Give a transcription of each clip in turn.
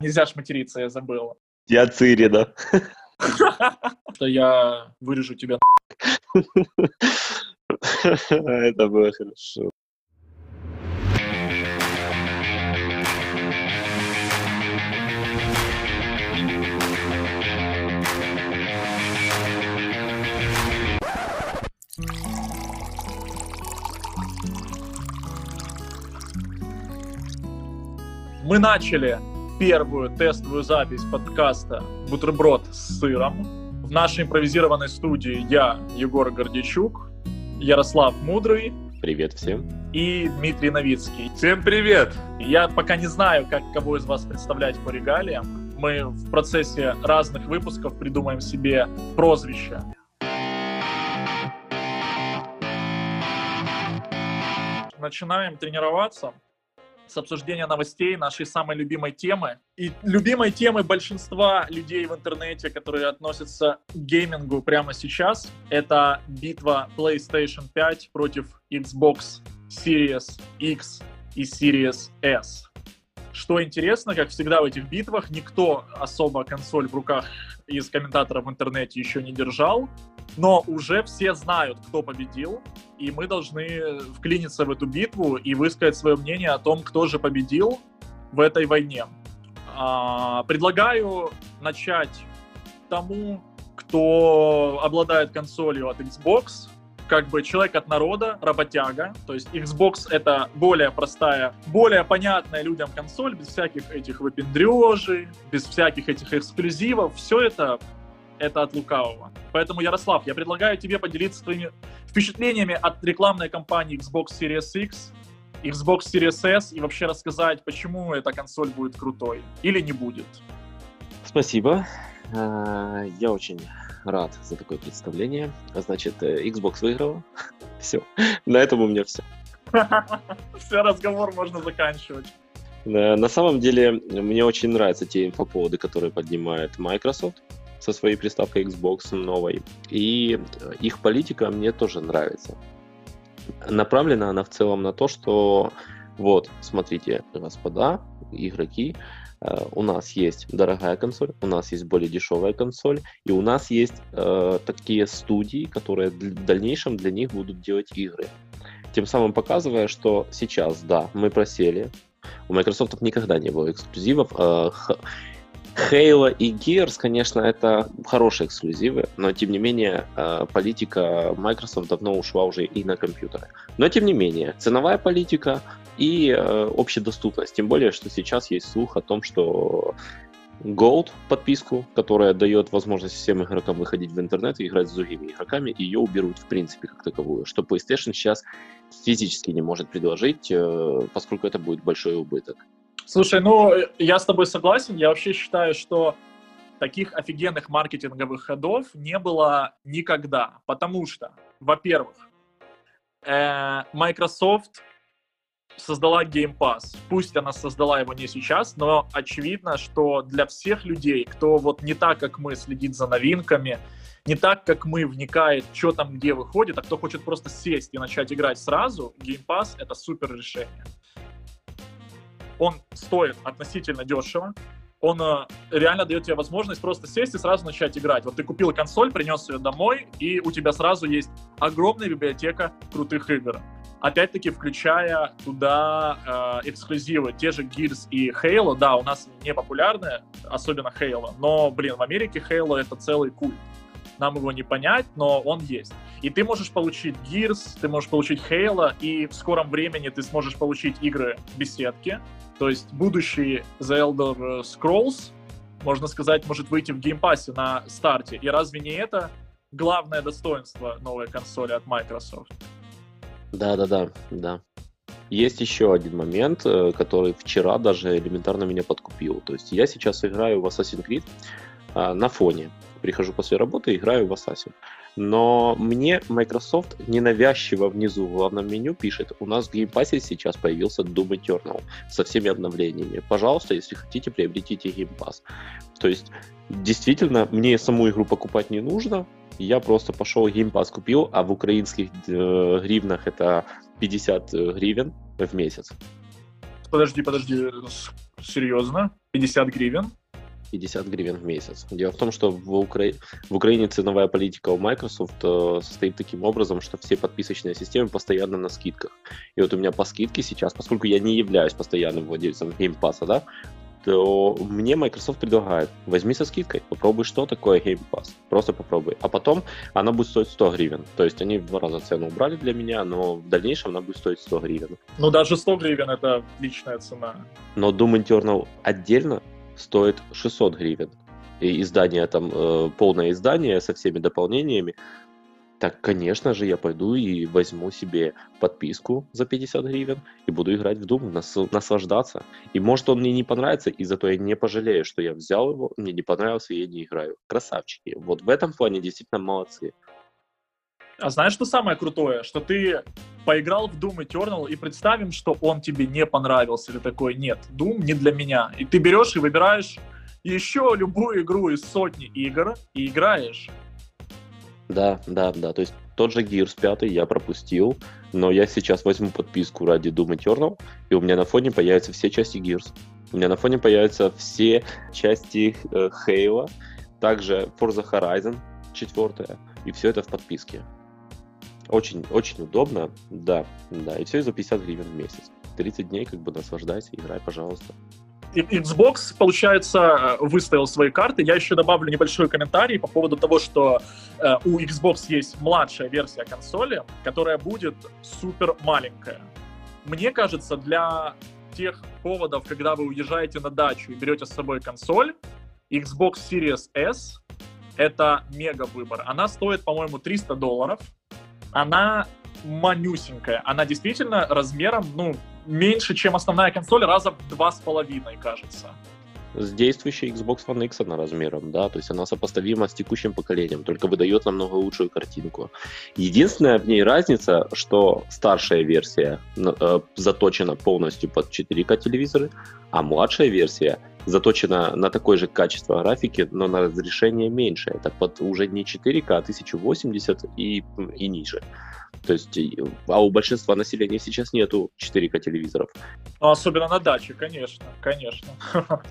Нельзя ж материться, я забыл. Я Цири, да. Что я вырежу тебя Это было хорошо. Мы начали первую тестовую запись подкаста «Бутерброд с сыром». В нашей импровизированной студии я, Егор Гордичук, Ярослав Мудрый Привет всем. и Дмитрий Новицкий. Всем привет! Я пока не знаю, как кого из вас представлять по регалиям. Мы в процессе разных выпусков придумаем себе прозвище. Начинаем тренироваться с обсуждения новостей нашей самой любимой темы. И любимой темы большинства людей в интернете, которые относятся к геймингу прямо сейчас, это битва PlayStation 5 против Xbox Series X и Series S. Что интересно, как всегда в этих битвах, никто особо консоль в руках из комментаторов в интернете еще не держал, но уже все знают, кто победил, и мы должны вклиниться в эту битву и высказать свое мнение о том, кто же победил в этой войне. А, предлагаю начать тому, кто обладает консолью от Xbox, как бы человек от народа, работяга. То есть Xbox это более простая, более понятная людям консоль, без всяких этих выпендрежей, без всяких этих эксклюзивов. Все это это от лукавого. Поэтому, Ярослав, я предлагаю тебе поделиться своими впечатлениями от рекламной кампании Xbox Series X, Xbox Series S и вообще рассказать, почему эта консоль будет крутой или не будет. Спасибо. А, Я очень рад за такое представление. Значит, э, Xbox выиграла. Все. На этом у меня все. Все, разговор можно заканчивать. Э, На самом деле, мне очень нравятся те инфоповоды, которые поднимает Microsoft со своей приставкой Xbox новой. И э, их политика мне тоже нравится. Направлена она в целом на то, что вот, смотрите, господа, игроки, э, у нас есть дорогая консоль, у нас есть более дешевая консоль, и у нас есть э, такие студии, которые в дальнейшем для них будут делать игры. Тем самым показывая, что сейчас, да, мы просели, у Microsoft никогда не было эксклюзивов. Х- Halo и Gears, конечно, это хорошие эксклюзивы, но тем не менее э, политика Microsoft давно ушла уже и на компьютеры. Но тем не менее, ценовая политика и э, общедоступность. Тем более, что сейчас есть слух о том, что Gold подписку, которая дает возможность всем игрокам выходить в интернет и играть с другими игроками, ее уберут в принципе как таковую, что PlayStation сейчас физически не может предложить, э, поскольку это будет большой убыток. Слушай, ну, я с тобой согласен. Я вообще считаю, что таких офигенных маркетинговых ходов не было никогда. Потому что, во-первых, э, Microsoft создала Game Pass. Пусть она создала его не сейчас, но очевидно, что для всех людей, кто вот не так, как мы, следит за новинками, не так, как мы, вникает, что там где выходит, а кто хочет просто сесть и начать играть сразу, Game Pass — это супер решение. Он стоит относительно дешево, он э, реально дает тебе возможность просто сесть и сразу начать играть. Вот ты купил консоль, принес ее домой, и у тебя сразу есть огромная библиотека крутых игр. Опять-таки, включая туда э, эксклюзивы, те же Gears и Halo, да, у нас не популярны, особенно Halo, но, блин, в Америке Halo это целый культ. Нам его не понять, но он есть. И ты можешь получить Gears, ты можешь получить Halo, и в скором времени ты сможешь получить игры беседки. То есть будущий The Elder Scrolls, можно сказать, может выйти в Game Pass е на старте. И разве не это главное достоинство новой консоли от Microsoft? Да, да, да, да. Есть еще один момент, э, который вчера даже элементарно меня подкупил. То есть я сейчас играю в Assassin's Creed а, на фоне. Прихожу после работы и играю в Assassin. Но мне Microsoft ненавязчиво внизу в главном меню пишет, у нас в Game Pass е сейчас появился Doom Eternal со всеми обновлениями. Пожалуйста, если хотите, приобретите Game Pass. То есть, действительно, мне саму игру покупать не нужно, я просто пошел Game Pass купил, а в украинских э, гривнах это 50 гривен в месяц. Подожди, подожди. Серьезно? 50 гривен? 50 гривен в месяц. Дело в том, что в, Укра... в Украине ценовая политика у Microsoft э, состоит таким образом, что все подписочные системы постоянно на скидках. И вот у меня по скидке сейчас, поскольку я не являюсь постоянным владельцем Game Pass, да, то мне Microsoft предлагает, возьми со скидкой, попробуй, что такое Game Pass, просто попробуй. А потом она будет стоить 100 гривен. То есть они в два раза цену убрали для меня, но в дальнейшем она будет стоить 100 гривен. Ну даже 100 гривен это личная цена. Но Doom Eternal отдельно стоит 600 гривен. И издание там, э, полное издание со всеми дополнениями, так, конечно же, я пойду и возьму себе подписку за 50 гривен и буду играть в Doom, нас, наслаждаться. И может он мне не понравится, и зато я не пожалею, что я взял его, мне не понравился, и я не играю. Красавчики. Вот в этом плане действительно молодцы. А знаешь, что самое крутое? Что ты поиграл в Doom Eternal и представим, что он тебе не понравился. Или такой, нет, Doom не для меня. И ты берешь и выбираешь еще любую игру из сотни игр и играешь. Да, да, да. То есть тот же Gears 5 я пропустил, но я сейчас возьму подписку ради Doom Eternal, и у меня на фоне появятся все части Gears. У меня на фоне появятся все части э, Halo, также Forza Horizon 4, и все это в подписке. Очень, очень удобно, да, да. И все за 50 гривен в месяц. 30 дней как бы наслаждайся, играй, пожалуйста. Xbox, получается, выставил свои карты. Я еще добавлю небольшой комментарий по поводу того, что э, у Xbox есть младшая версия консоли, которая будет супер маленькая. Мне кажется, для тех поводов, когда вы уезжаете на дачу и берете с собой консоль, Xbox Series S это мега выбор. Она стоит, по-моему, 300 долларов она манюсенькая. Она действительно размером, ну, меньше, чем основная консоль, раза в два с половиной, кажется. С действующей Xbox One X она размером, да, то есть она сопоставима с текущим поколением, только выдает намного лучшую картинку. Единственная в ней разница, что старшая версия э, заточена полностью под 4К телевизоры, а младшая версия заточена на такое же качество графики, но на разрешение меньше. Это под уже не 4К, а 1080 и, и ниже. То есть, а у большинства населения сейчас нету 4К телевизоров. Ну, особенно на даче, конечно, конечно.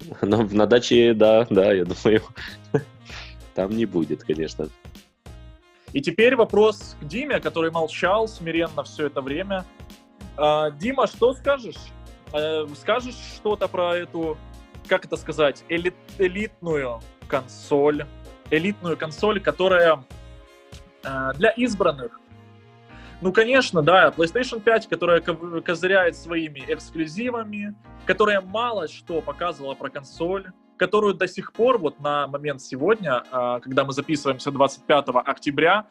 Но на даче, да, да, я думаю, там не будет, конечно. И теперь вопрос к Диме, который молчал смиренно все это время. А, Дима, что скажешь? Э, скажешь что-то про эту, как это сказать, элит, элитную консоль, элитную консоль, которая э, для избранных. Ну, конечно, да, PlayStation 5, которая козыряет своими эксклюзивами, которая мало что показывала про консоль, которую до сих пор, вот на момент сегодня, э, когда мы записываемся 25 октября,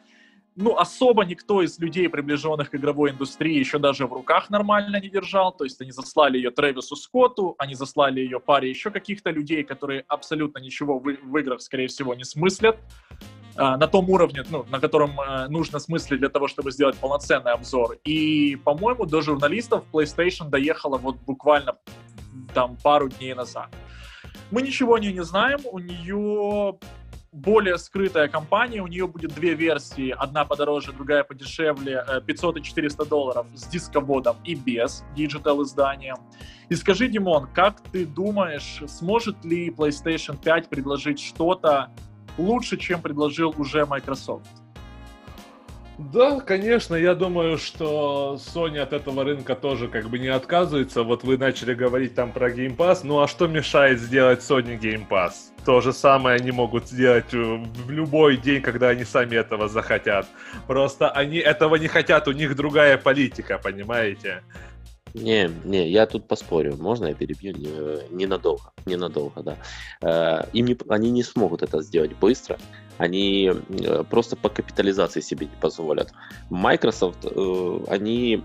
ну, особо никто из людей, приближенных к игровой индустрии, еще даже в руках нормально не держал. То есть они заслали ее Трэвису Скотту, они заслали ее паре еще каких-то людей, которые абсолютно ничего в, в играх, скорее всего, не смыслят. А, на том уровне, ну, на котором а, нужно смыслить для того, чтобы сделать полноценный обзор. И, по-моему, до журналистов PlayStation доехала вот буквально там пару дней назад. Мы ничего о ней не знаем. У нее более скрытая компания, у нее будет две версии, одна подороже, другая подешевле, 500 э, и 400 долларов с дисководом и без digital издания. И скажи, Димон, как ты думаешь, сможет ли PlayStation 5 предложить что-то лучше, чем предложил уже Microsoft? Да, конечно, я думаю, что Sony от этого рынка тоже как бы не отказывается. Вот вы начали говорить там про Game Pass, ну а что мешает сделать Sony Game Pass? То же самое они могут сделать э, в любой день, когда они сами этого захотят. Просто они этого не хотят, у них другая политика, понимаете? Не, не, я тут поспорю. Можно я перебью? Не, ненадолго, ненадолго, да. Э, им не, они не смогут это сделать быстро. Они э, просто по капитализации себе не позволят. Microsoft, э, они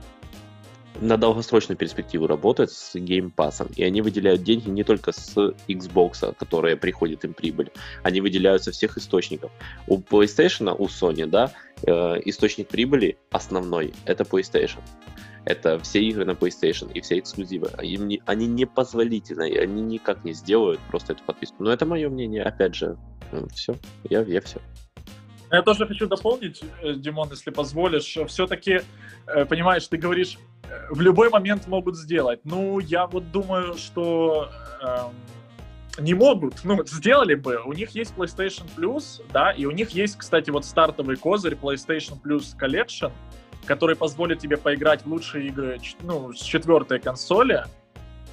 на долгосрочную перспективу работают с Game Pass, и они выделяют деньги не только с Xbox, которые приходит им прибыль, они выделяют со всех источников. У PlayStation, у Sony, да, источник прибыли основной — это PlayStation это все игры на PlayStation и все эксклюзивы. Им не, они непозволительны, они никак не сделают просто эту подписку. Но это мое мнение, опять же, ну, все, я, я все. Я тоже хочу дополнить, э, Димон, если позволишь. Все-таки, э, понимаешь, ты говоришь, в любой момент могут сделать. Ну, я вот думаю, что эм, не могут, ну, сделали бы. У них есть PlayStation Plus, да, и у них есть, кстати, вот стартовый козырь PlayStation Plus Collection, который позволит тебе поиграть в лучшие игры, ну, с четвертой консоли,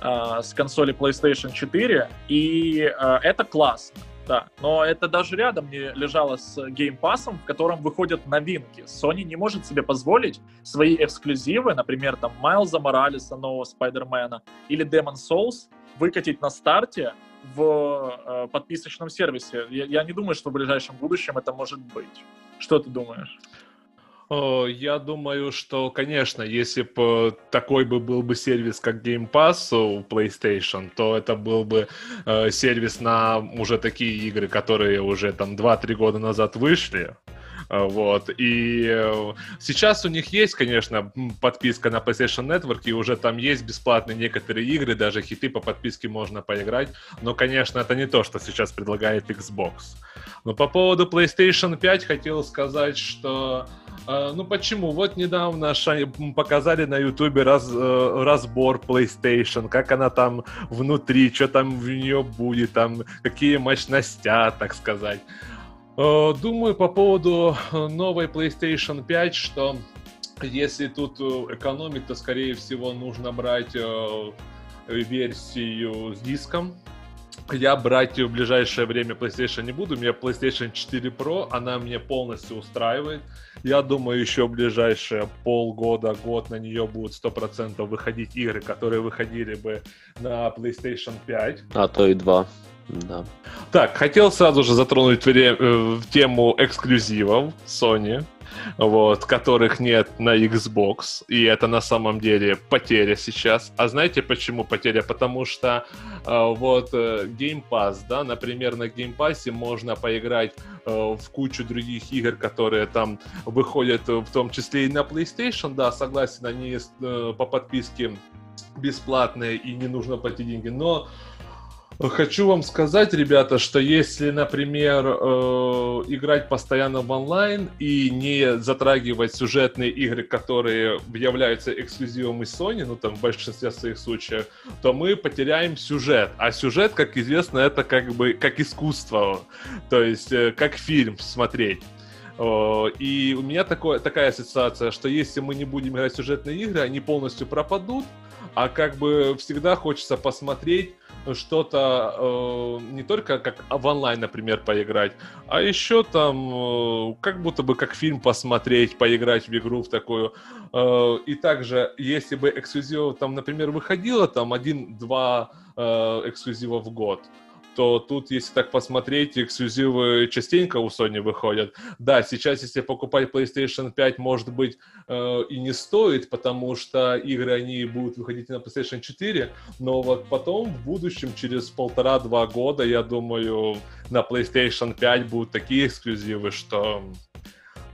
э, с консоли PlayStation 4, и э, это классно. Да, но это даже рядом не лежало с Game Pass, в котором выходят новинки. Sony не может себе позволить свои эксклюзивы, например, там Майлза Моралеса, нового Спайдермена или Demon Souls выкатить на старте в э, подписочном сервисе. Я, я не думаю, что в ближайшем будущем это может быть. Что ты думаешь? Я думаю, что, конечно, если бы такой бы был бы сервис, как Game Pass у PlayStation, то это был бы э, сервис на уже такие игры, которые уже там 2-3 года назад вышли. Э, вот. И э, сейчас у них есть, конечно, подписка на PlayStation Network, и уже там есть бесплатные некоторые игры, даже хиты по подписке можно поиграть. Но, конечно, это не то, что сейчас предлагает Xbox. Но по поводу PlayStation 5 хотел сказать, что ну почему? Вот недавно показали на Ютубе раз, э, разбор PlayStation, как она там внутри, что там в нее будет, там какие мощности, так сказать. Э, думаю по поводу новой PlayStation 5, что если тут э, экономить, то скорее всего нужно брать версию с диском, я брать в ближайшее время PlayStation не буду. У меня PlayStation 4 Pro, она мне полностью устраивает. Я думаю, еще в ближайшие полгода, год на нее будут 100% выходить игры, которые выходили бы на PlayStation 5. А то и 2. Да. Так, хотел сразу же затронуть э, тему эксклюзивов Sony вот, которых нет на Xbox, и это на самом деле потеря сейчас. А знаете почему потеря? Потому что э, вот э, Game Pass, да, например, на Game Pass можно поиграть э, в кучу других игр, которые там выходят, в том числе и на PlayStation, да, согласен, они э, по подписке бесплатные и не нужно платить деньги, но Хочу вам сказать, ребята, что если, например, э, играть постоянно в онлайн и не затрагивать сюжетные игры, которые являются эксклюзивом из Sony, ну там в большинстве своих случаев, то мы потеряем сюжет. А сюжет, как известно, это как бы как искусство, то есть э, как фильм смотреть. И у меня такое, такая ассоциация, что если мы не будем играть в сюжетные игры, они полностью пропадут, а как бы всегда хочется посмотреть что-то э, не только как в онлайн, например, поиграть, а еще там э, как будто бы как фильм посмотреть, поиграть в игру в такую. Э, и также, если бы эксклюзив там, например, выходило там один-два э, эксклюзива в год, то тут, если так посмотреть, эксклюзивы частенько у Sony выходят. Да, сейчас, если покупать PlayStation 5, может быть, э, и не стоит, потому что игры, они будут выходить на PlayStation 4, но вот потом, в будущем, через полтора-два года, я думаю, на PlayStation 5 будут такие эксклюзивы, что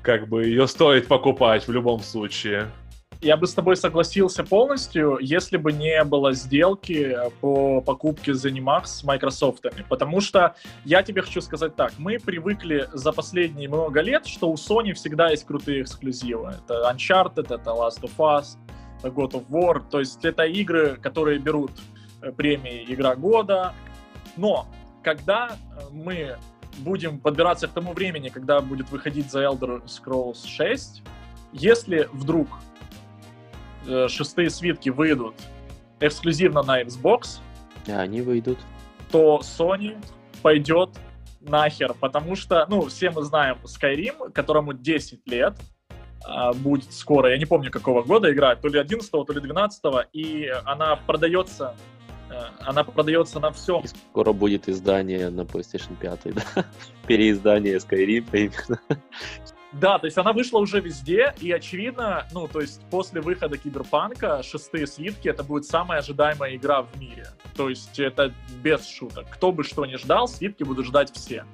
как бы ее стоит покупать в любом случае я бы с тобой согласился полностью, если бы не было сделки по покупке ZeniMax с Microsoft. Потому что я тебе хочу сказать так, мы привыкли за последние много лет, что у Sony всегда есть крутые эксклюзивы. Это Uncharted, это Last of Us, God of War. То есть это игры, которые берут э, премии Игра года. Но когда э, мы будем подбираться к тому времени, когда будет выходить The Elder Scrolls 6, если вдруг Э, шестые свитки выйдут эксклюзивно на Xbox, а они выйдут, то Sony пойдет нахер, потому что, ну, все мы знаем Skyrim, которому 10 лет, а, будет скоро, я не помню какого года играть, то ли 11 то ли 12 и она продается э, она продается на всем. И скоро будет издание на PlayStation 5, да? Переиздание Skyrim именно. Да, то есть она вышла уже везде, и очевидно, ну, то есть после выхода Киберпанка шестые свитки это будет самая ожидаемая игра в мире. То есть это без шуток. Кто бы что ни ждал, свитки будут ждать все.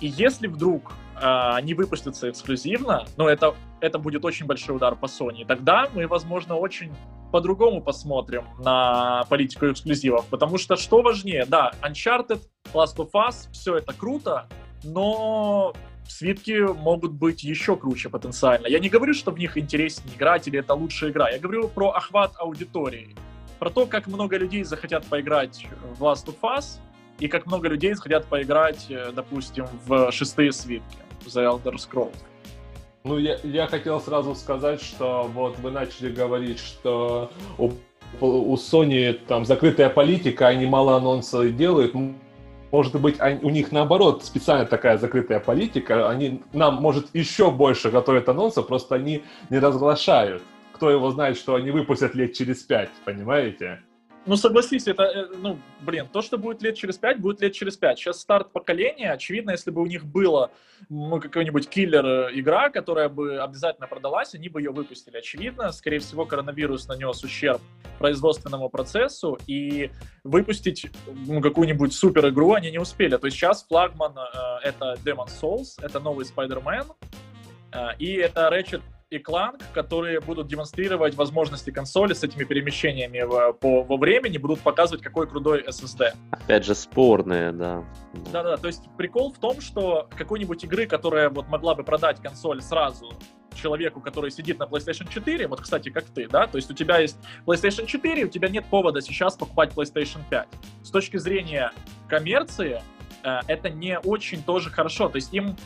И если вдруг э, они выпустятся эксклюзивно, ну, это, это будет очень большой удар по Sony, тогда мы, возможно, очень по-другому посмотрим на политику эксклюзивов. Потому что что важнее? Да, Uncharted, Last of Us, все это круто, но свитки могут быть еще круче потенциально. Я не говорю, что в них интереснее играть или это лучшая игра. Я говорю про охват аудитории. Про то, как много людей захотят поиграть в Last of Us, и как много людей захотят поиграть, э, допустим, в шестые свитки, в The Elder Scrolls. Ну, я, я хотел сразу сказать, что вот вы начали говорить, что у, у Sony там закрытая политика, они мало анонсов делают. Может быть, они, у них наоборот специально такая закрытая политика. Они нам, может, еще больше готовят анонсов, просто они не разглашают. Кто его знает, что они выпустят лет через пять, понимаете? Ну, согласись, это, э, ну, блин, то, что будет лет через пять, будет лет через пять. Сейчас старт поколения, очевидно, если бы у них было, ну, какой-нибудь киллер-игра, которая бы обязательно продалась, они бы ее выпустили. Очевидно, скорее всего, коронавирус нанес ущерб производственному процессу, и выпустить ну, какую-нибудь супер-игру они не успели. То есть сейчас флагман э, это Demon Souls, это новый Spider-Man, э, и это Ratchet и Clank, которые будут демонстрировать возможности консоли с этими перемещениями в, по, во времени, будут показывать, какой крутой SSD. Опять же, спорные, да. Да-да, то есть прикол в том, что какой-нибудь игры, которая вот могла бы продать консоль сразу человеку, который сидит на PlayStation 4, вот, кстати, как ты, да, то есть у тебя есть PlayStation 4, у тебя нет повода сейчас покупать PlayStation 5. С точки зрения коммерции, э, это не очень тоже хорошо, то есть им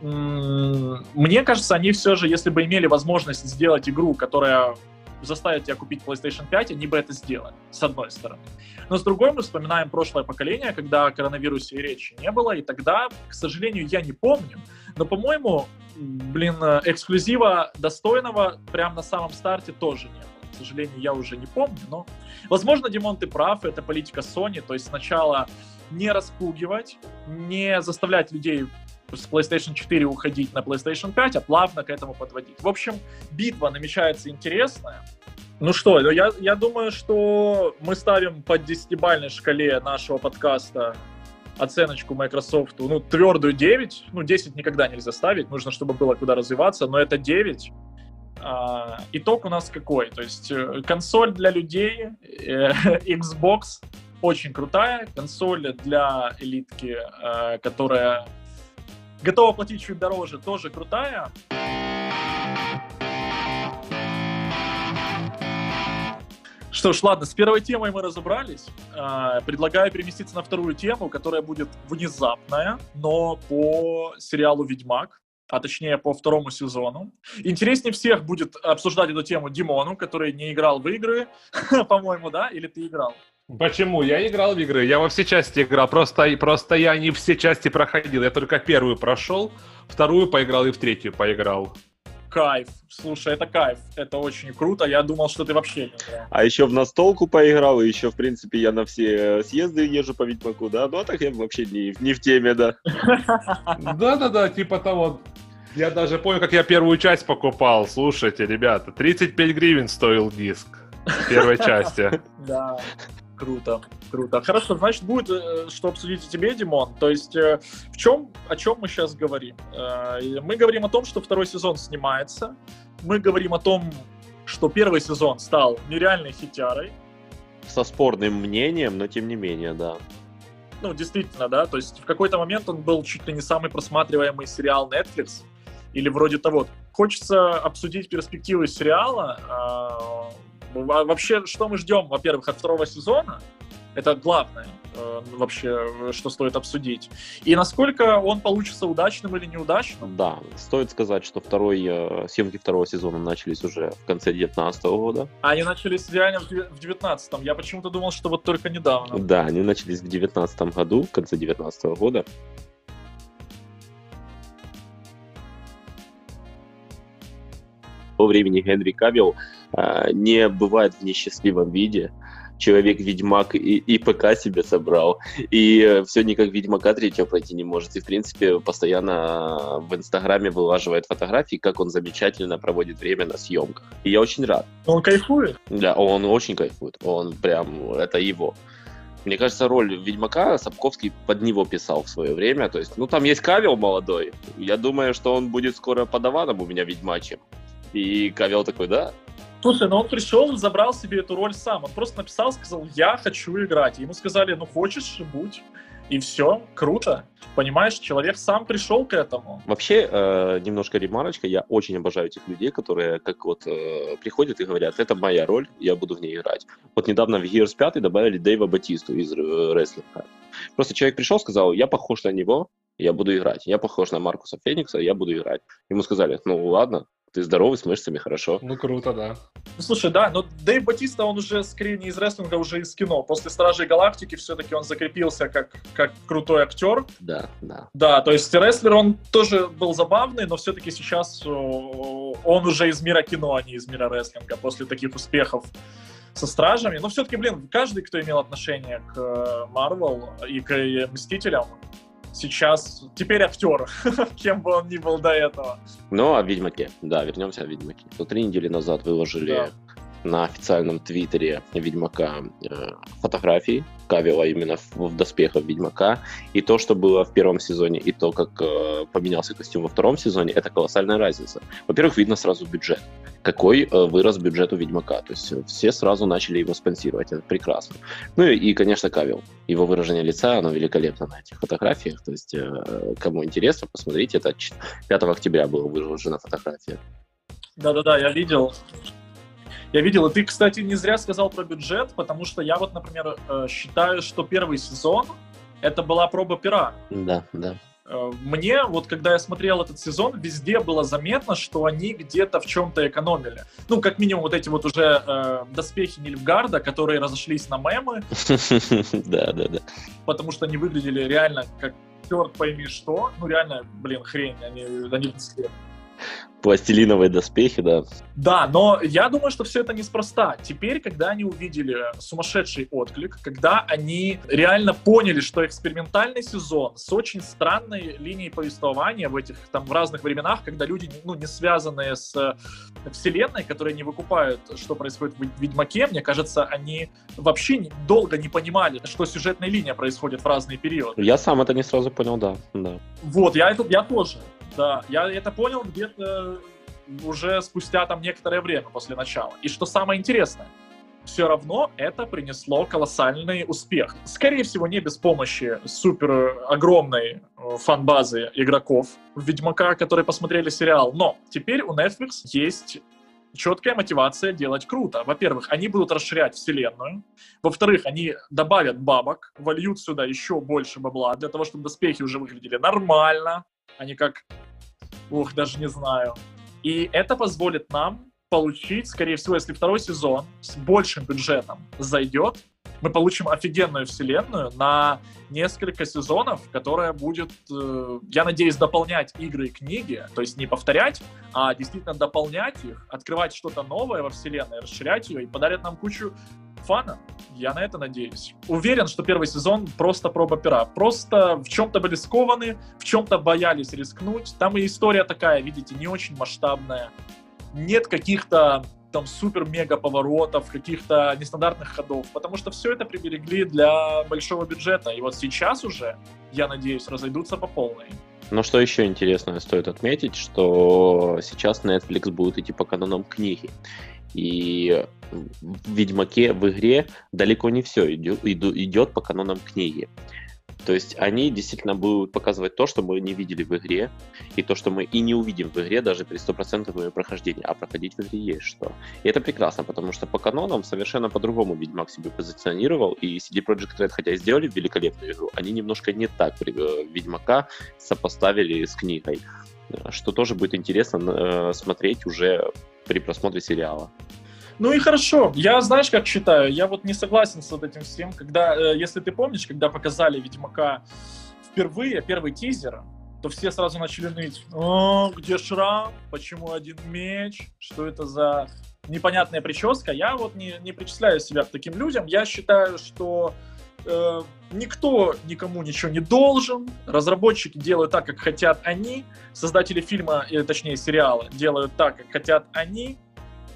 мне кажется, они все же, если бы имели возможность сделать игру, которая заставит тебя купить PlayStation 5, они бы это сделали, с одной стороны. Но с другой мы вспоминаем прошлое поколение, когда о коронавирусе речи не было, и тогда, к сожалению, я не помню, но, по-моему, блин, эксклюзива достойного прямо на самом старте тоже не было. К сожалению, я уже не помню, но, возможно, Димон, ты прав, это политика Sony, то есть сначала не распугивать, не заставлять людей с PlayStation 4 уходить на PlayStation 5, а плавно к этому подводить. В общем, битва намечается интересная. Ну что, ну я, я думаю, что мы ставим по 10-бальной шкале нашего подкаста оценочку Microsoft, ну, твердую 9. Ну, 10 никогда нельзя ставить, нужно, чтобы было куда развиваться, но это 9. А, итог у нас какой? То есть э, консоль для людей, э, Xbox очень крутая, консоль для элитки, э, которая готова платить чуть дороже, тоже крутая. Что ж, ладно, с первой темой мы разобрались. А, предлагаю переместиться на вторую тему, которая будет внезапная, но по сериалу «Ведьмак», а точнее по второму сезону. Интереснее всех будет обсуждать эту тему Димону, который не играл в игры, по-моему, да? Или ты играл? Почему? Я играл в игры, я во все части играл, просто, просто я не все части проходил, я только первую прошел, вторую поиграл и в третью поиграл. Кайф, слушай, это кайф, это очень круто, я думал, что ты вообще не играл. А еще в настолку поиграл, и еще, в принципе, я на все съезды езжу по Ведьмаку, да, ну а так я вообще не, не в теме, да. Да-да-да, типа того, я даже помню, как я первую часть покупал. Слушайте, ребята, 35 гривен стоил диск первой части. Да. Круто, круто. Хорошо, значит, будет э, что обсудить и тебе, Димон. То есть, э, в чем, о чем мы сейчас говорим? Э, мы говорим о том, что второй сезон снимается. Мы говорим о том, что первый сезон стал нереальной хитярой. Со спорным мнением, но тем не менее, да. Ну, действительно, да. То есть, в какой-то момент он был чуть ли не самый просматриваемый сериал Netflix. Или вроде того. Хочется обсудить перспективы сериала Вообще, что мы ждем, во-первых, от второго сезона? Это главное э, вообще, что стоит обсудить. И насколько он получится удачным или неудачным? Да, стоит сказать, что второй, э, съемки второго сезона начались уже в конце 2019 года. А они начались реально в 2019. Я почему-то думал, что вот только недавно. Да, они начались в 2019 году, в конце 2019 года. По времени Генри Кавилл не бывает в несчастливом виде. Человек-ведьмак и, и ПК себе собрал. И все никак Ведьмака третьего пройти не может. И, в принципе, постоянно в Инстаграме вылаживает фотографии, как он замечательно проводит время на съемках. И я очень рад. Он кайфует? Да, он очень кайфует. Он прям, это его. Мне кажется, роль Ведьмака Сапковский под него писал в свое время. То есть, ну, там есть Кавел молодой. Я думаю, что он будет скоро подаваном у меня Ведьмачем. И Кавел такой, да, Слушай, ну он пришел забрал себе эту роль сам. Он просто написал, сказал, я хочу играть. Ему сказали, ну хочешь, будь. И все, круто. Понимаешь, человек сам пришел к этому. Вообще, э, немножко ремарочка, я очень обожаю этих людей, которые как вот э, приходят и говорят, это моя роль, я буду в ней играть. Вот недавно в Gears 5 добавили Дэйва Батисту из э, рестлинга. Просто человек пришел, сказал, я похож на него, я буду играть. Я похож на Маркуса Феникса, я буду играть. Ему сказали, ну ладно, ты здоровый, с мышцами, хорошо. Ну, круто, да. Ну, слушай, да, но Дэйв Батиста, он уже скорее не из рестлинга, уже из кино. После Стражей Галактики все-таки он закрепился как, как крутой актер. Да, да. Да, то есть рестлер, он тоже был забавный, но все-таки сейчас он уже из мира кино, а не из мира рестлинга, после таких успехов со Стражами. Но все-таки, блин, каждый, кто имел отношение к Марвел и к Мстителям, сейчас теперь актер, кем бы он ни был до этого. Ну, о Ведьмаке, да, вернемся о Ведьмаке. То три недели назад выложили да. На официальном твиттере Ведьмака э, фотографии Кавила именно в, в доспехах Ведьмака. И то, что было в первом сезоне, и то, как э, поменялся костюм во втором сезоне, это колоссальная разница. Во-первых, видно сразу бюджет. Какой э, вырос бюджет у Ведьмака. То есть все сразу начали его спонсировать. Это прекрасно. Ну и, и конечно, Кавил. Его выражение лица, оно великолепно на этих фотографиях. То есть, э, кому интересно, посмотрите. Это 5 октября была выложена фотография. Да-да-да, я видел. Я видел, и ты, кстати, не зря сказал про бюджет, потому что я вот, например, э, считаю, что первый сезон это была проба пера. Да, да. Э, мне, вот когда я смотрел этот сезон, везде было заметно, что они где-то в чем-то экономили. Ну, как минимум, вот эти вот уже э, доспехи Нильфгарда, которые разошлись на мемы. Да, да, да. Потому что они выглядели реально как черт пойми что. Ну, реально, блин, хрень, они, они пластилиновые доспехи, да. Да, но я думаю, что все это неспроста. Теперь, когда они увидели сумасшедший отклик, когда они реально поняли, что экспериментальный сезон с очень странной линией повествования в этих там в разных временах, когда люди ну, не связанные с э, вселенной, которые не выкупают, что происходит в Ведьмаке, мне кажется, они вообще не, долго не понимали, что сюжетная линия происходит в разные периоды. Я сам это не сразу понял, да. да. Вот, я, это, я тоже. Да, я это понял где-то уже спустя там некоторое время после начала. И что самое интересное, все равно это принесло колоссальный успех. Скорее всего, не без помощи супер огромной э, фан-базы игроков Ведьмака, которые посмотрели сериал. Но теперь у Netflix есть четкая мотивация делать круто. Во-первых, они будут расширять вселенную. Во-вторых, они добавят бабок, вольют сюда еще больше бабла для того, чтобы доспехи уже выглядели нормально, а не как Ух, даже не знаю. И это позволит нам получить, скорее всего, если второй сезон с большим бюджетом зайдет, мы получим офигенную вселенную на несколько сезонов, которая будет, э, я надеюсь, дополнять игры и книги, то есть не повторять, а действительно дополнять их, открывать что-то новое во вселенной, расширять ее и подарят нам кучу фана. Я на это надеюсь. Уверен, что первый сезон просто проба пера. Просто в чем-то были скованы, в чем-то боялись рискнуть. Там и история такая, видите, не очень масштабная. Нет каких-то там супер-мега поворотов, каких-то нестандартных ходов, потому что все это приберегли для большого бюджета. И вот сейчас уже, я надеюсь, разойдутся по полной. Но что еще интересное стоит отметить, что сейчас Netflix будет идти по канонам книги. И в Ведьмаке в игре далеко не все идет, идет по канонам книги. То есть они действительно будут показывать то, что мы не видели в игре, и то, что мы и не увидим в игре даже при стопроцентном прохождении. А проходить в игре есть что. И это прекрасно, потому что по канонам совершенно по-другому Ведьмак себе позиционировал, и CD Projekt Red, хотя и сделали великолепную игру, они немножко не так э, Ведьмака сопоставили с книгой, что тоже будет интересно э, смотреть уже при просмотре сериала. Ну и хорошо. Я, знаешь, как считаю, я вот не согласен с вот этим всем, когда, э, если ты помнишь, когда показали Ведьмака впервые, первый тизер, то все сразу начали ныть. О, где шрам? Почему один меч? Что это за непонятная прическа? Я вот не, не причисляю себя к таким людям. Я считаю, что э, никто никому ничего не должен. Разработчики делают так, как хотят они. Создатели фильма, или точнее сериала, делают так, как хотят они.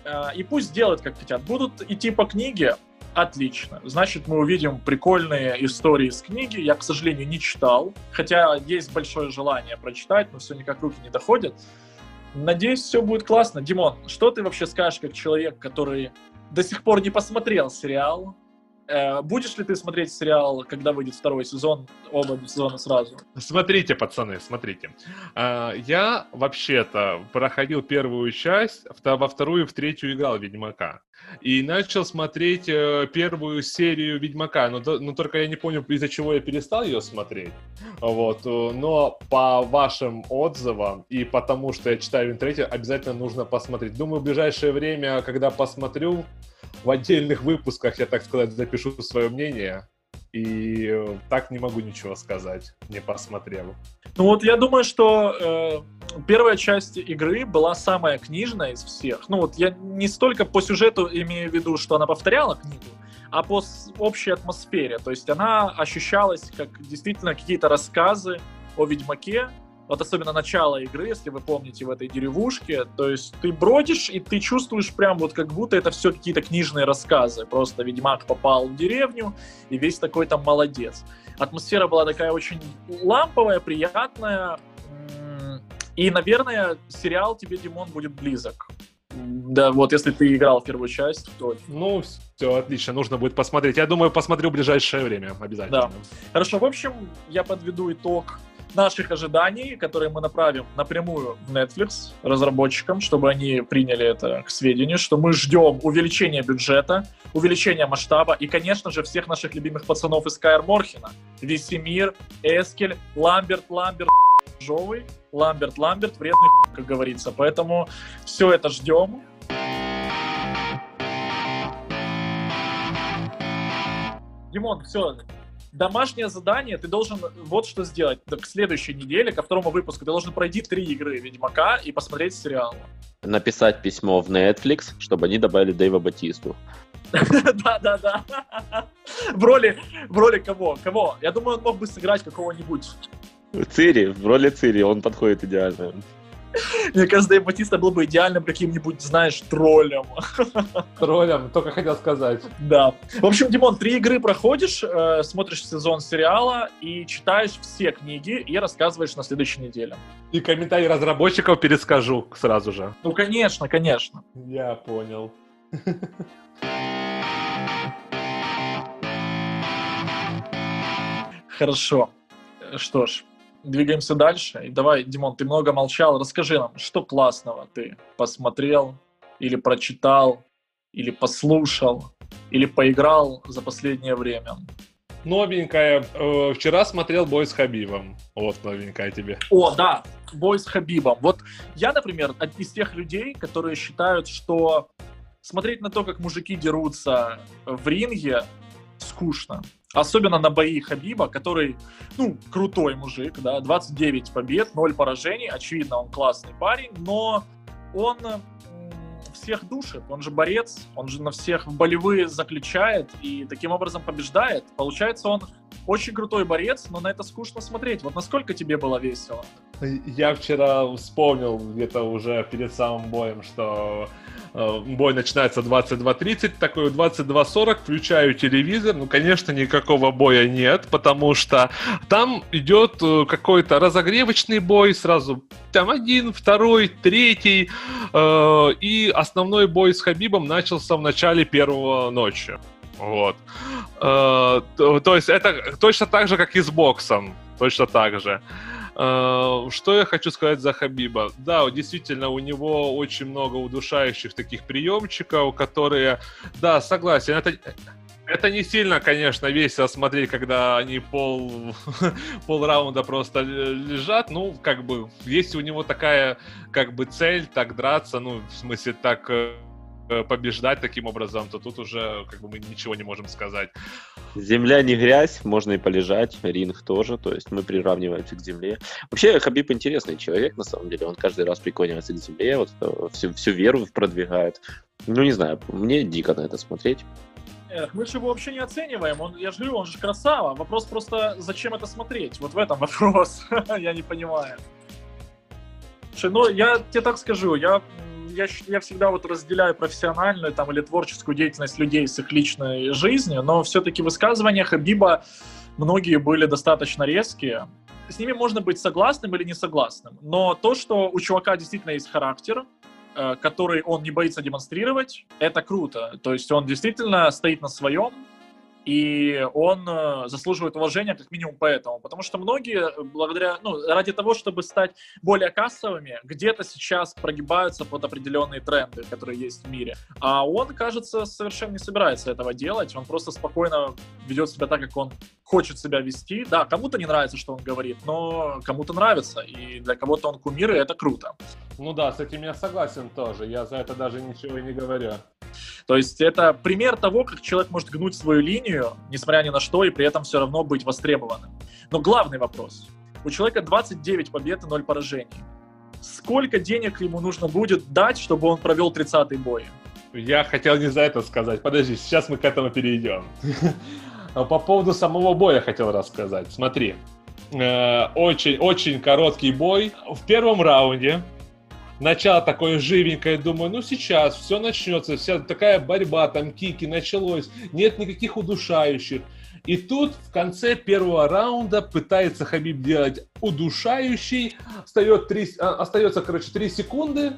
А, и пусть делают, как хотят. Будут идти по книге, отлично. Значит, мы увидим прикольные истории из книги. Я, к сожалению, не читал, хотя есть большое желание прочитать, но все никак руки не доходят. Надеюсь, все будет классно. Димон, что ты вообще скажешь как человек, который до сих пор не посмотрел сериал? Э, будешь ли ты смотреть сериал, когда выйдет второй сезон, оба сезона сразу? Смотрите, пацаны, смотрите. А, я вообще-то проходил первую часть, во вторую и в третью играл Ведьмака. И начал смотреть э, первую серию Ведьмака, но, но только я не помню, из-за чего я перестал ее смотреть. Вот. Э, но по вашим отзывам и потому, что я читаю в интернете, обязательно нужно посмотреть. Думаю, в ближайшее время, когда посмотрю, в отдельных выпусках я, так сказать, запишу свое мнение. И э, так не могу ничего сказать, не посмотрел. Ну вот я думаю, что э, первая часть игры была самая книжная из всех. Ну вот я не столько по сюжету имею в виду, что она повторяла книгу, а по общей атмосфере. То есть она ощущалась как действительно какие-то рассказы о Ведьмаке, вот особенно начало игры, если вы помните, в этой деревушке, то есть ты бродишь, и ты чувствуешь прям вот как будто это все какие-то книжные рассказы. Просто Ведьмак попал в деревню, и весь такой там молодец. Атмосфера была такая очень ламповая, приятная, и, наверное, сериал тебе, Димон, будет близок. Да, вот если ты играл в первую часть, то... Ну, все, отлично, нужно будет посмотреть. Я думаю, посмотрю в ближайшее время, обязательно. Да. Хорошо, в общем, я подведу итог наших ожиданий, которые мы направим напрямую в Netflix разработчикам, чтобы они приняли это к сведению, что мы ждем увеличения бюджета, увеличения масштаба и, конечно же, всех наших любимых пацанов из Каэр Морхена. Весемир, Эскель, Ламберт, Ламберт, Жовый, Ламберт, Ламберт, вредный, как говорится. Поэтому все это ждем. Димон, все, домашнее задание, ты должен вот что сделать. К следующей неделе, ко второму выпуску, ты должен пройти три игры Ведьмака и посмотреть сериал. Написать письмо в Netflix, чтобы они добавили Дэйва Батисту. Да-да-да. В роли, в роли кого? Кого? Я думаю, он мог бы сыграть какого-нибудь. Цири, в роли Цири, он подходит идеально. Мне кажется, Дэйв Батиста был бы идеальным каким-нибудь, знаешь, троллем. Троллем, только хотел сказать. Да. В общем, Димон, три игры проходишь, э, смотришь сезон сериала и читаешь все книги и рассказываешь на следующей неделе. И комментарии разработчиков перескажу сразу же. Ну, конечно, конечно. Я понял. Хорошо. Что ж, двигаемся дальше. И давай, Димон, ты много молчал. Расскажи нам, что классного ты посмотрел или прочитал, или послушал, или поиграл за последнее время? Новенькая. Э, вчера смотрел «Бой с Хабибом». Вот новенькая тебе. О, да, «Бой с Хабибом». Вот я, например, из тех людей, которые считают, что смотреть на то, как мужики дерутся в ринге, скучно. Особенно на бои Хабиба, который, ну, крутой мужик, да, 29 побед, 0 поражений, очевидно, он классный парень, но он всех душит, он же борец, он же на всех болевые заключает и таким образом побеждает. Получается, он очень крутой борец, но на это скучно смотреть. Вот насколько тебе было весело? Я вчера вспомнил где-то уже перед самым боем, что э, бой начинается 22.30, такой 22.40, включаю телевизор, ну, конечно, никакого боя нет, потому что там идет э, какой-то разогревочный бой, сразу там один, второй, третий, э, и основной бой с Хабибом начался в начале первого ночи. Вот. Э, то, то есть это точно так же, как и с боксом. Точно так же. Э, что я хочу сказать за Хабиба? Да, действительно, у него очень много удушающих таких приемчиков, которые, да, согласен, это, это не сильно, конечно, весело смотреть, когда они пол, пол раунда просто лежат. Ну, как бы, есть у него такая, как бы, цель так драться, ну, в смысле, так Э, побеждать таким образом, то тут уже как бы мы ничего не можем сказать. Земля не грязь, можно и полежать, ринг тоже, то есть мы приравниваемся к земле. Вообще Хабиб интересный человек, на самом деле, он каждый раз прикладывается к земле, вот э, всю, всю веру продвигает. Ну, не знаю, мне дико на это смотреть. Эх, мы же его вообще не оцениваем. Он, я же говорю, он же красава. Вопрос просто, зачем это смотреть? Вот в этом вопрос. я не понимаю. Слушай, ну, я тебе так скажу, я я, я всегда вот разделяю профессиональную там, или творческую деятельность людей с их личной жизнью, но все-таки высказывания Хабиба многие были достаточно резкие. С ними можно быть согласным или не согласным. Но то, что у чувака действительно есть характер, э, который он не боится демонстрировать, это круто. То есть он действительно стоит на своем, И он э, заслуживает уважения как минимум поэтому. Потому что многие, э, благодаря, ну, ради того, чтобы стать более кассовыми, где-то сейчас прогибаются под определенные тренды, которые есть в мире. А он, кажется, совершенно не собирается этого делать. Он просто спокойно ведет себя так, как он хочет себя вести. Да, кому-то не нравится, что он говорит, но кому-то нравится. И для кого-то он кумир, и это круто. Ну да, с этим я согласен тоже. Я за это даже ничего и не говорю. То есть это пример того, как человек может гнуть свою линию, несмотря ни на что, и при этом все равно быть востребованным. Но главный вопрос. У человека 29 побед и 0 поражений. Сколько денег ему нужно будет дать, чтобы он провел 30-й бой? Я хотел не за это сказать. Подожди, сейчас мы к этому перейдем. По поводу самого боя хотел рассказать. Смотри, очень-очень э, короткий бой. В первом раунде начало такое живенькое, думаю, ну сейчас все начнется, вся такая борьба, там кики, началось, нет никаких удушающих. И тут в конце первого раунда пытается Хабиб делать удушающий, остается 3, а, остается, короче, 3 секунды,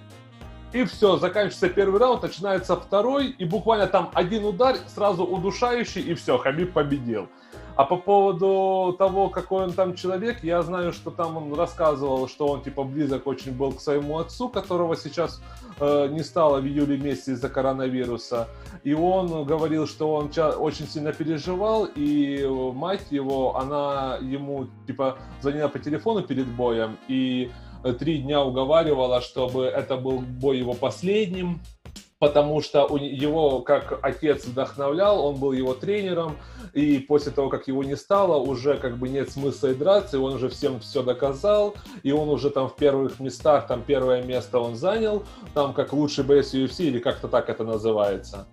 и все, заканчивается первый раунд, начинается второй, и буквально там один удар, сразу удушающий, и все, Хабиб победил. А по поводу того, какой он там человек, я знаю, что там он рассказывал, что он типа близок очень был к своему отцу, которого сейчас э, не стало в июле месяце из-за коронавируса. И он говорил, что он очень сильно переживал, и мать его, она ему типа звонила по телефону перед боем и три дня уговаривала, чтобы это был бой его последним, потому что его, как отец вдохновлял, он был его тренером, и после того, как его не стало, уже как бы нет смысла и драться, и он уже всем все доказал, и он уже там в первых местах, там первое место он занял, там как лучший боец UFC, или как-то так это называется.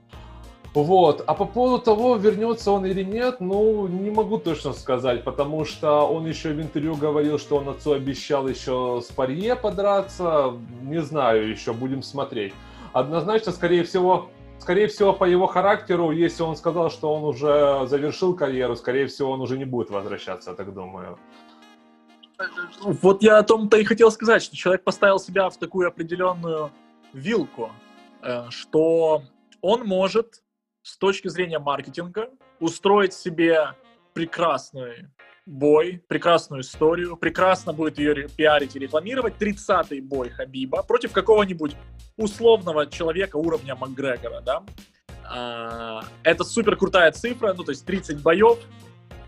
Вот. А по поводу того, вернется он или нет, ну, не могу точно сказать, потому что он еще в интервью говорил, что он отцу обещал еще с Парье подраться. Не знаю еще, будем смотреть однозначно, скорее всего, скорее всего, по его характеру, если он сказал, что он уже завершил карьеру, скорее всего, он уже не будет возвращаться, я так думаю. Вот я о том-то и хотел сказать, что человек поставил себя в такую определенную вилку, э, что он может с точки зрения маркетинга устроить себе прекрасный бой, прекрасную историю, прекрасно будет ее пиарить и рекламировать. 30-й бой Хабиба против какого-нибудь условного человека уровня Макгрегора, да? А, это супер крутая цифра, ну, то есть 30 боев.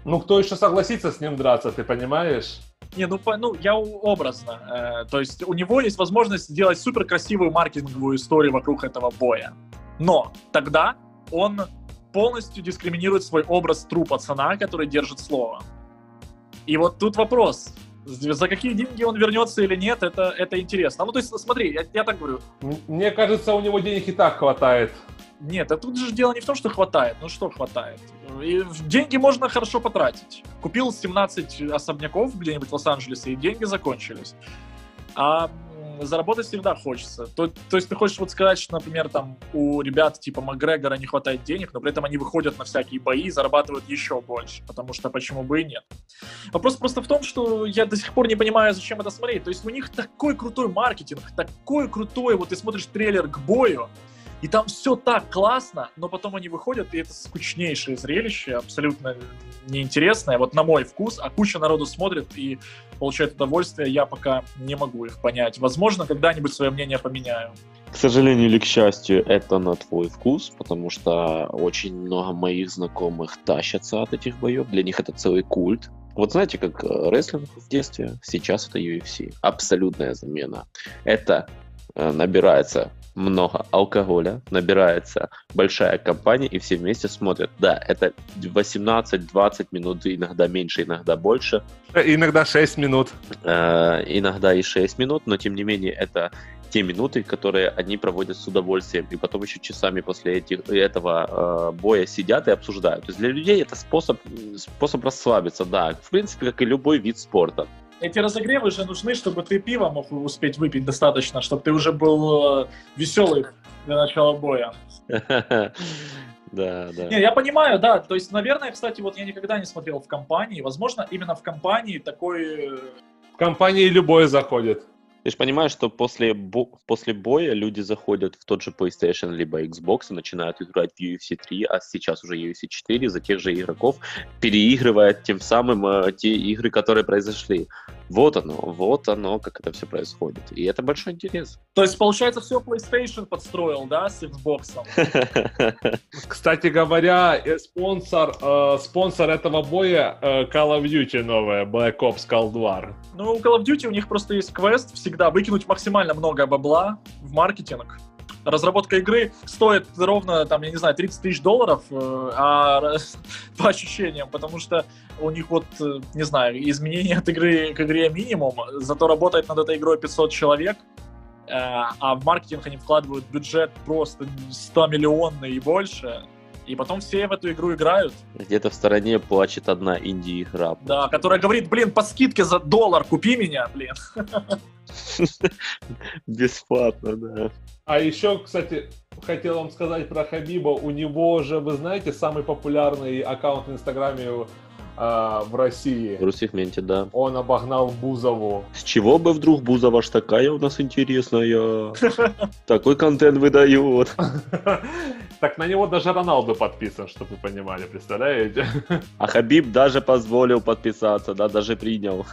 Ну, кто еще согласится с ним драться, ты понимаешь? Не, ну, по, ну я образно. Э, то есть у него есть возможность сделать супер красивую маркетинговую историю вокруг этого боя. Но тогда он полностью дискриминирует свой образ тру пацана, который держит слово. И вот тут вопрос, за какие деньги он вернется или нет, это, это интересно. Ну, то есть, смотри, я, я так говорю. Мне кажется, у него денег и так хватает. Нет, а тут же дело не в том, что хватает. Ну что хватает? И деньги можно хорошо потратить. Купил 17 особняков где-нибудь в Лос-Анджелесе, и деньги закончились. А заработать всегда хочется. То, то есть ты хочешь вот сказать, что, например, там у ребят типа Макгрегора не хватает денег, но при этом они выходят на всякие бои и зарабатывают еще больше, потому что почему бы и нет. Вопрос просто в том, что я до сих пор не понимаю, зачем это смотреть. То есть у них такой крутой маркетинг, такой крутой, вот ты смотришь трейлер к бою, и там все так классно, но потом они выходят, и это скучнейшее зрелище, абсолютно неинтересное, вот на мой вкус, а куча народу смотрит и получает удовольствие, я пока не могу их понять. Возможно, когда-нибудь свое мнение поменяю. К сожалению или к счастью, это на твой вкус, потому что очень много моих знакомых тащатся от этих боев. Для них это целый культ. Вот знаете, как э, рестлинг в детстве, сейчас это UFC. Абсолютная замена. Это э, набирается много алкоголя, набирается большая компания, и все вместе смотрят. Да, это 18-20 минут, иногда меньше, иногда больше. Иногда 6 минут. Э, иногда и 6 минут, но тем не менее это те минуты, которые они проводят с удовольствием, и потом еще часами после этих, этого э, боя сидят и обсуждают. То есть для людей это способ, способ расслабиться, да, в принципе, как и любой вид спорта эти разогревы же нужны, чтобы ты пиво мог успеть выпить достаточно, чтобы ты уже был э, веселый для начала боя. Да, да. Не, я понимаю, да. То есть, наверное, кстати, вот я никогда не смотрел в компании. Возможно, именно в компании такой... В компании любой заходит. Ты же понимаешь, что после, бо- после боя люди заходят в тот же PlayStation либо Xbox и начинают играть в UFC 3, а сейчас уже UFC 4 за тех же игроков, переигрывая тем самым э, те игры, которые произошли. Вот оно, вот оно, как это все происходит. И это большой интерес. То есть, получается, все PlayStation подстроил, да, с Xbox? Кстати говоря, э, спонсор, э, спонсор этого боя э, Call of Duty новая, Black Ops Cold War. Ну, у Call of Duty у них просто есть квест всегда выкинуть максимально много бабла в маркетинг. Разработка игры стоит ровно, там, я не знаю, 30 тысяч долларов, э, а по ощущениям, потому что у них вот, э, не знаю, изменение от игры к игре минимум, зато работает над этой игрой 500 человек, э, а в маркетинг они вкладывают бюджет просто 100 миллионный и больше, и потом все в эту игру играют. Где-то в стороне плачет одна инди-игра. Да, которая говорит, блин, по скидке за доллар купи меня, блин. Бесплатно, да. А еще, кстати, хотел вам сказать про Хабиба. У него же, вы знаете, самый популярный аккаунт в Инстаграме э, в России. В Русегменте, да. Он обогнал Бузову. С чего бы вдруг Бузова аж такая у нас интересная? Такой контент выдает. Так на него даже Роналду подписан, чтобы вы понимали, представляете? А Хабиб даже позволил подписаться, да, даже принял.